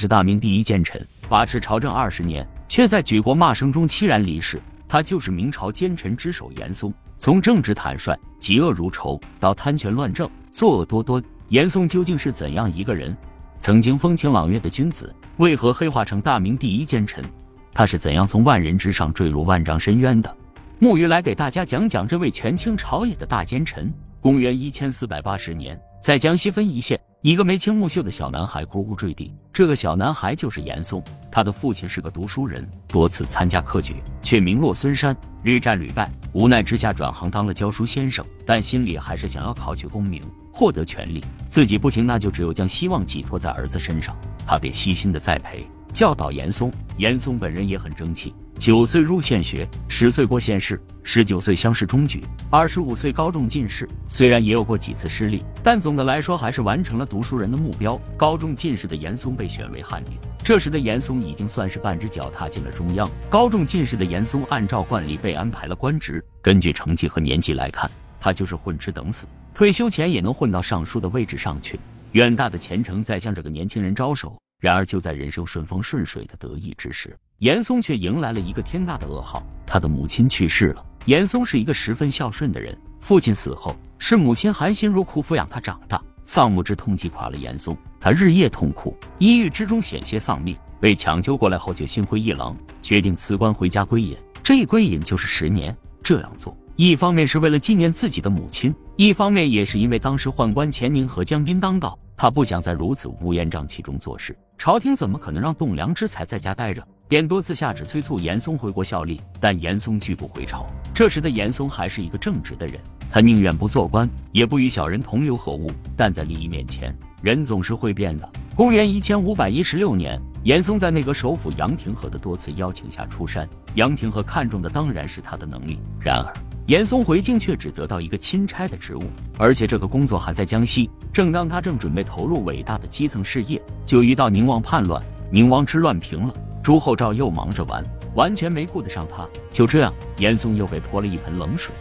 是大明第一奸臣，把持朝政二十年，却在举国骂声中凄然离世。他就是明朝奸臣之首严嵩。从正直坦率、嫉恶如仇，到贪权乱政、作恶多端，严嵩究竟是怎样一个人？曾经风清朗月的君子，为何黑化成大明第一奸臣？他是怎样从万人之上坠入万丈深渊的？木鱼来给大家讲讲这位权倾朝野的大奸臣。公元一千四百八十年，在江西分宜县。一个眉清目秀的小男孩咕咕坠地，这个小男孩就是严嵩。他的父亲是个读书人，多次参加科举，却名落孙山，屡战屡败。无奈之下转行当了教书先生，但心里还是想要考取功名，获得权力。自己不行，那就只有将希望寄托在儿子身上。他便悉心的栽培。教导严嵩，严嵩本人也很争气。九岁入县学，十岁过县试，十九岁乡试中举，二十五岁高中进士。虽然也有过几次失利，但总的来说还是完成了读书人的目标。高中进士的严嵩被选为翰林，这时的严嵩已经算是半只脚踏进了中央。高中进士的严嵩按照惯例被安排了官职，根据成绩和年纪来看，他就是混吃等死，退休前也能混到尚书的位置上去。远大的前程在向这个年轻人招手。然而，就在人生顺风顺水的得意之时，严嵩却迎来了一个天大的噩耗。他的母亲去世了。严嵩是一个十分孝顺的人，父亲死后，是母亲含辛茹苦抚养他长大。丧母之痛击垮了严嵩，他日夜痛哭，抑郁之中险些丧命。被抢救过来后，就心灰意冷，决定辞官回家归隐。这一归隐就是十年。这样做，一方面是为了纪念自己的母亲，一方面也是因为当时宦官钱宁和江彬当道，他不想在如此乌烟瘴气中做事。朝廷怎么可能让栋梁之才在家待着？便多次下旨催促严嵩回国效力，但严嵩拒不回朝。这时的严嵩还是一个正直的人，他宁愿不做官，也不与小人同流合污。但在利益面前，人总是会变的。公元一千五百一十六年，严嵩在内阁首辅杨廷和的多次邀请下出山。杨廷和看中的当然是他的能力，然而。严嵩回京却只得到一个钦差的职务，而且这个工作还在江西。正当他正准备投入伟大的基层事业，就遇到宁王叛乱，宁王之乱平了，朱厚照又忙着玩，完全没顾得上他。就这样，严嵩又被泼了一盆冷水。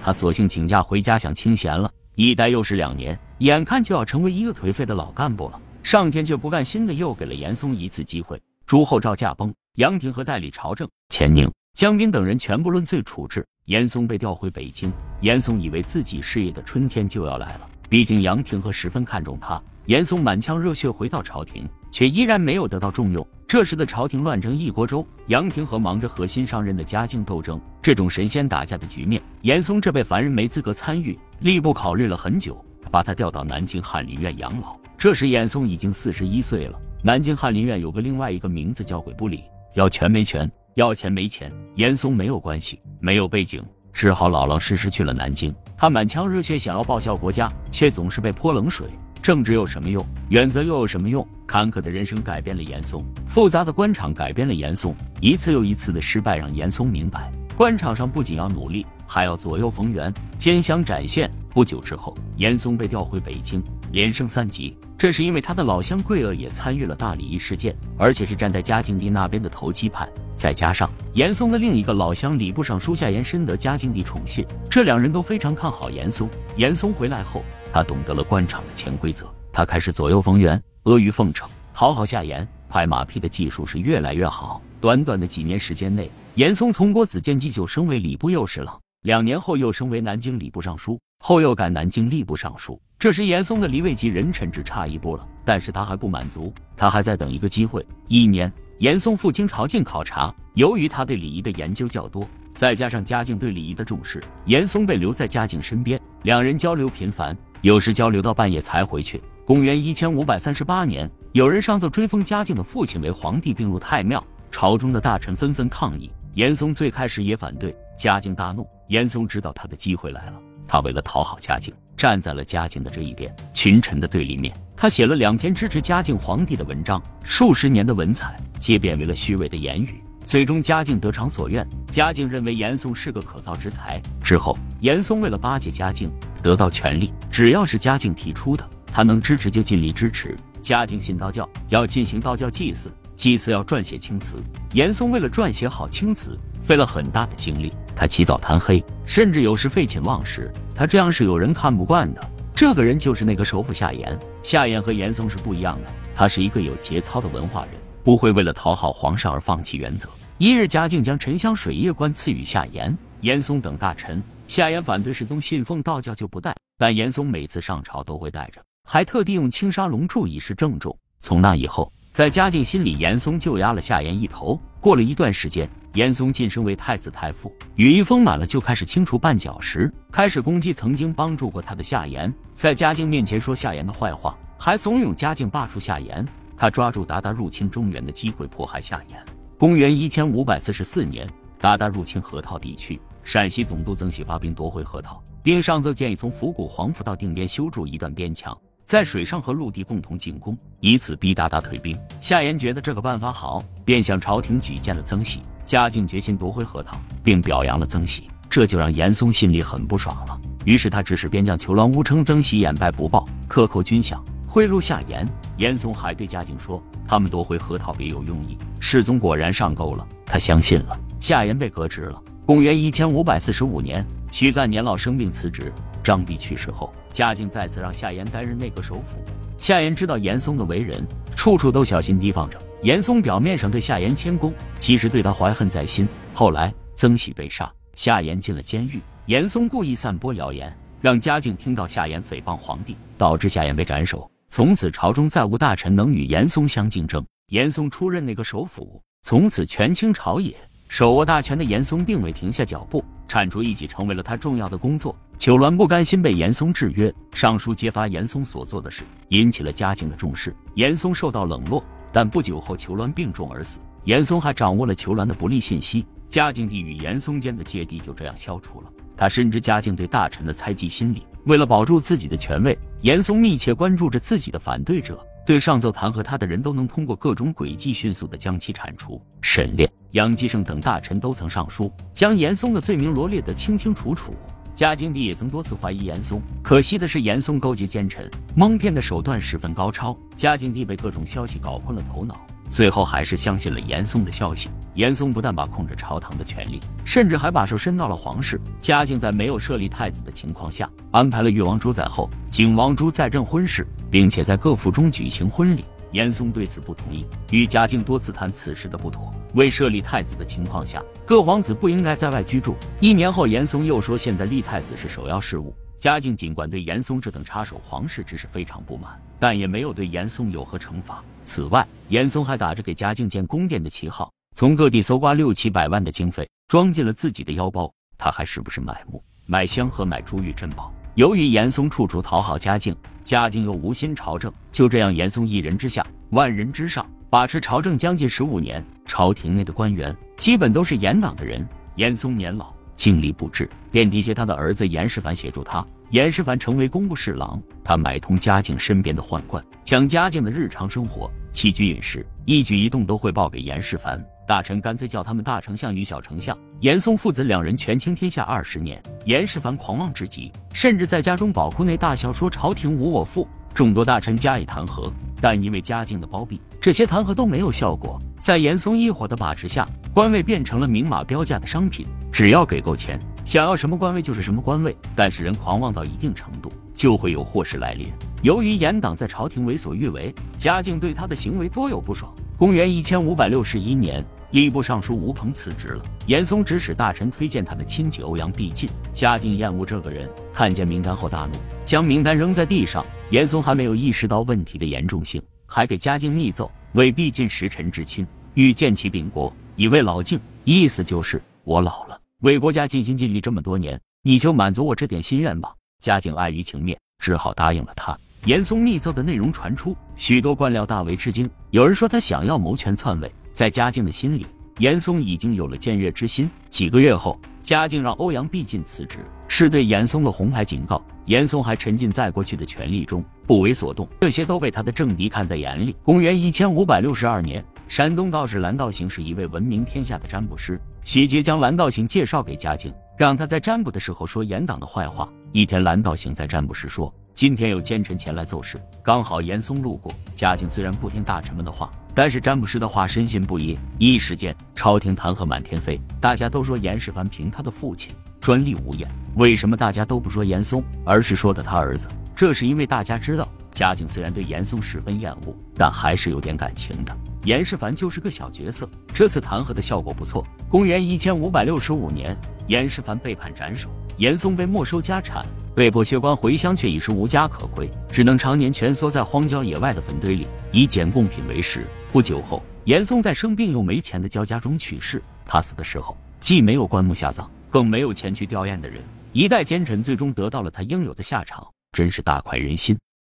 他索性请假回家想清闲了，一待又是两年，眼看就要成为一个颓废的老干部了。上天却不甘心的又给了严嵩一次机会。朱厚照驾崩，杨廷和代理朝政，钱宁、江彬等人全部论罪处置。严嵩被调回北京，严嵩以为自己事业的春天就要来了，毕竟杨廷和十分看重他。严嵩满腔热血回到朝廷，却依然没有得到重用。这时的朝廷乱成一锅粥，杨廷和忙着和新上任的嘉靖斗争，这种神仙打架的局面，严嵩这辈凡人没资格参与。吏部考虑了很久，把他调到南京翰林院养老。这时严嵩已经四十一岁了。南京翰林院有个另外一个名字叫鬼不理，要权没权。要钱没钱，严嵩没有关系，没有背景，只好老老实实去了南京。他满腔热血想要报效国家，却总是被泼冷水。政治有什么用？原则又有什么用？坎坷的人生改变了严嵩，复杂的官场改变了严嵩。一次又一次的失败让严嵩明白，官场上不仅要努力，还要左右逢源，兼相展现。不久之后，严嵩被调回北京，连升三级。这是因为他的老乡桂锷也参与了大礼仪事件，而且是站在嘉靖帝那边的投机派。再加上严嵩的另一个老乡礼部尚书夏言深得嘉靖帝宠信，这两人都非常看好严嵩。严嵩回来后，他懂得了官场的潜规则，他开始左右逢源，阿谀奉承，讨好夏言，拍马屁的技术是越来越好。短短的几年时间内，严嵩从国子监祭酒升为礼部右侍郎，两年后又升为南京礼部尚书。后又改南京吏部尚书，这时严嵩的离位及人臣只差一步了，但是他还不满足，他还在等一个机会。一年，严嵩赴京朝觐考察，由于他对礼仪的研究较多，再加上嘉靖对礼仪的重视，严嵩被留在嘉靖身边，两人交流频繁，有时交流到半夜才回去。公元一千五百三十八年，有人上奏追封嘉靖的父亲为皇帝，并入太庙，朝中的大臣纷纷抗议，严嵩最开始也反对，嘉靖大怒，严嵩知道他的机会来了。他为了讨好嘉靖，站在了嘉靖的这一边，群臣的对立面。他写了两篇支持嘉靖皇帝的文章，数十年的文采皆变为了虚伪的言语。最终，嘉靖得偿所愿。嘉靖认为严嵩是个可造之才。之后，严嵩为了巴结嘉靖，得到权力，只要是嘉靖提出的，他能支持就尽力支持。嘉靖信道教，要进行道教祭祀，祭祀要撰写青词。严嵩为了撰写好青词，费了很大的精力。他起早贪黑，甚至有时废寝忘食。他这样是有人看不惯的。这个人就是那个首辅夏言。夏言和严嵩是不一样的，他是一个有节操的文化人，不会为了讨好皇上而放弃原则。一日，嘉靖将沉香水业官赐予夏言、严嵩等大臣。夏言反对世宗信奉道教就不带，但严嵩每次上朝都会带着，还特地用青纱龙柱以示郑重。从那以后，在嘉靖心里，严嵩就压了夏言一头。过了一段时间，严嵩晋升为太子太傅，羽翼丰满了，就开始清除绊脚石，开始攻击曾经帮助过他的夏言，在嘉靖面前说夏言的坏话，还怂恿嘉靖罢黜夏言。他抓住鞑靼入侵中原的机会，迫害夏言。公元一千五百四十四年，鞑靼入侵河套地区。陕西总督曾喜发兵夺回河套，并上奏建议从府谷黄府到定边修筑一段边墙，在水上和陆地共同进攻，以此逼鞑靼退兵。夏言觉得这个办法好，便向朝廷举荐了曾喜。嘉靖决心夺回河套，并表扬了曾喜，这就让严嵩心里很不爽了。于是他指使边将裘鸾乌称曾喜掩败不报，克扣军饷，贿赂夏言。严嵩还对嘉靖说，他们夺回河套别有用意。世宗果然上钩了，他相信了。夏言被革职了。公元一千五百四十五年，徐赞年老生病辞职。张弼去世后，嘉靖再次让夏言担任内阁首辅。夏言知道严嵩的为人，处处都小心提防着。严嵩表面上对夏言谦恭，其实对他怀恨在心。后来曾喜被杀，夏言进了监狱。严嵩故意散播谣言，让嘉靖听到夏言诽谤皇帝，导致夏言被斩首。从此朝中再无大臣能与严嵩相竞争。严嵩出任内阁首辅，从此权倾朝野。手握大权的严嵩并未停下脚步，铲除异己成为了他重要的工作。裘鸾不甘心被严嵩制约，上书揭发严嵩所做的事，引起了嘉靖的重视。严嵩受到冷落，但不久后裘鸾病重而死。严嵩还掌握了裘鸾的不利信息，嘉靖帝与严嵩间的芥蒂就这样消除了。他深知嘉靖对大臣的猜忌心理，为了保住自己的权位，严嵩密切关注着自己的反对者。对上奏弹劾他的人都能通过各种诡计迅速的将其铲除。沈炼、杨继盛等大臣都曾上书，将严嵩的罪名罗列得清清楚楚。嘉靖帝也曾多次怀疑严嵩，可惜的是严嵩勾结奸臣，蒙骗的手段十分高超。嘉靖帝被各种消息搞昏了头脑，最后还是相信了严嵩的消息。严嵩不但把控着朝堂的权力，甚至还把手伸到了皇室。嘉靖在没有设立太子的情况下，安排了越王朱载后、景王朱在正婚事，并且在各府中举行婚礼。严嵩对此不同意，与嘉靖多次谈此事的不妥。未设立太子的情况下，各皇子不应该在外居住。一年后，严嵩又说现在立太子是首要事务。嘉靖尽管对严嵩这等插手皇室之事非常不满，但也没有对严嵩有何惩罚。此外，严嵩还打着给嘉靖建宫殿的旗号。从各地搜刮六七百万的经费，装进了自己的腰包。他还时不时买木、买香和买珠玉珍宝。由于严嵩处处讨好嘉靖，嘉靖又无心朝政，就这样严嵩一人之下，万人之上，把持朝政将近十五年。朝廷内的官员基本都是严党的人。严嵩年老，精力不支，便提携他的儿子严世蕃协助他。严世蕃成为工部侍郎，他买通嘉靖身边的宦官，将嘉靖的日常生活、起居饮食、一举一动都汇报给严世蕃。大臣干脆叫他们大丞相与小丞相。严嵩父子两人权倾天下二十年，严世蕃狂妄至极，甚至在家中宝库内大笑说朝廷无我父。众多大臣加以弹劾，但因为嘉靖的包庇，这些弹劾都没有效果。在严嵩一伙的把持下，官位变成了明码标价的商品，只要给够钱，想要什么官位就是什么官位。但是人狂妄到一定程度，就会有祸事来临。由于严党在朝廷为所欲为，嘉靖对他的行为多有不爽。公元一千五百六十一年。吏部尚书吴鹏辞职了，严嵩指使大臣推荐他的亲戚欧阳必进。嘉靖厌恶这个人，看见名单后大怒，将名单扔在地上。严嵩还没有意识到问题的严重性，还给嘉靖密奏，为必进时臣之亲，欲见其禀国，以慰老敬。意思就是我老了，为国家尽心尽力这么多年，你就满足我这点心愿吧。嘉靖碍于情面，只好答应了他。严嵩密奏的内容传出，许多官僚大为吃惊。有人说他想要谋权篡位。在嘉靖的心里，严嵩已经有了僭越之心。几个月后，嘉靖让欧阳必进辞职，是对严嵩的红牌警告。严嵩还沉浸在过去的权力中，不为所动，这些都被他的政敌看在眼里。公元一千五百六十二年，山东道士蓝道行是一位闻名天下的占卜师。徐阶将蓝道行介绍给嘉靖，让他在占卜的时候说严党的坏话。一天，蓝道行在占卜时说。今天有奸臣前来奏事，刚好严嵩路过。嘉靖虽然不听大臣们的话，但是占卜师的话深信不疑。一时间，朝廷弹劾满天飞，大家都说严世蕃凭他的父亲专利无言。为什么大家都不说严嵩，而是说的他儿子？这是因为大家知道嘉靖虽然对严嵩十分厌恶，但还是有点感情的。严世蕃就是个小角色，这次弹劾的效果不错。公元一千五百六十五年，严世蕃被判斩首，严嵩被没收家产，被迫削官回乡，却已是无家可归，只能常年蜷缩在荒郊野外的坟堆里，以捡贡品为食。不久后，严嵩在生病又没钱的焦家中去世。他死的时候，既没有棺木下葬，更没有前去吊唁的人。一代奸臣最终得到了他应有的下场，真是大快人心。